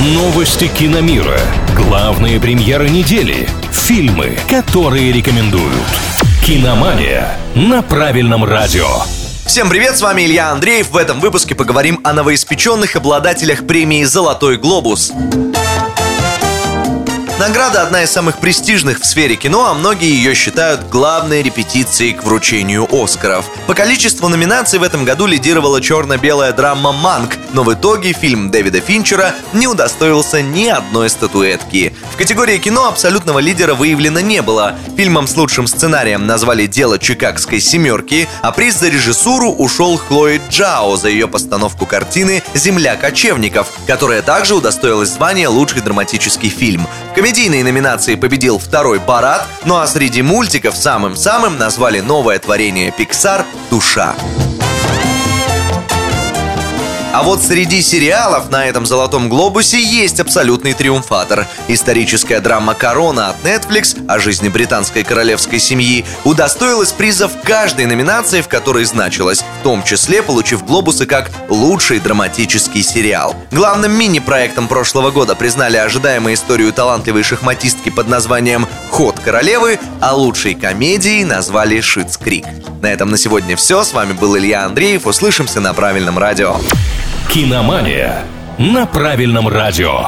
Новости киномира. Главные премьеры недели. Фильмы, которые рекомендуют. Киномания на правильном радио. Всем привет, с вами Илья Андреев. В этом выпуске поговорим о новоиспеченных обладателях премии «Золотой глобус». Награда одна из самых престижных в сфере кино, а многие ее считают главной репетицией к вручению Оскаров. По количеству номинаций в этом году лидировала черно-белая драма «Манк», но в итоге фильм Дэвида Финчера не удостоился ни одной статуэтки. Категории кино абсолютного лидера выявлено не было. Фильмом с лучшим сценарием назвали «Дело Чикагской семерки», а приз за режиссуру ушел Хлои Джао за ее постановку картины «Земля кочевников», которая также удостоилась звания «Лучший драматический фильм». В комедийной номинации победил второй «Парад», ну а среди мультиков самым-самым назвали новое творение Pixar «Душа». А вот среди сериалов на этом «Золотом глобусе» есть абсолютный триумфатор. Историческая драма «Корона» от Netflix о жизни британской королевской семьи удостоилась приза в каждой номинации, в которой значилась, в том числе получив глобусы как лучший драматический сериал. Главным мини-проектом прошлого года признали ожидаемую историю талантливой шахматистки под названием «Ход королевы», а лучшей комедией назвали «Шиц Крик». На этом на сегодня все. С вами был Илья Андреев. Услышимся на правильном радио. Киномания на правильном радио.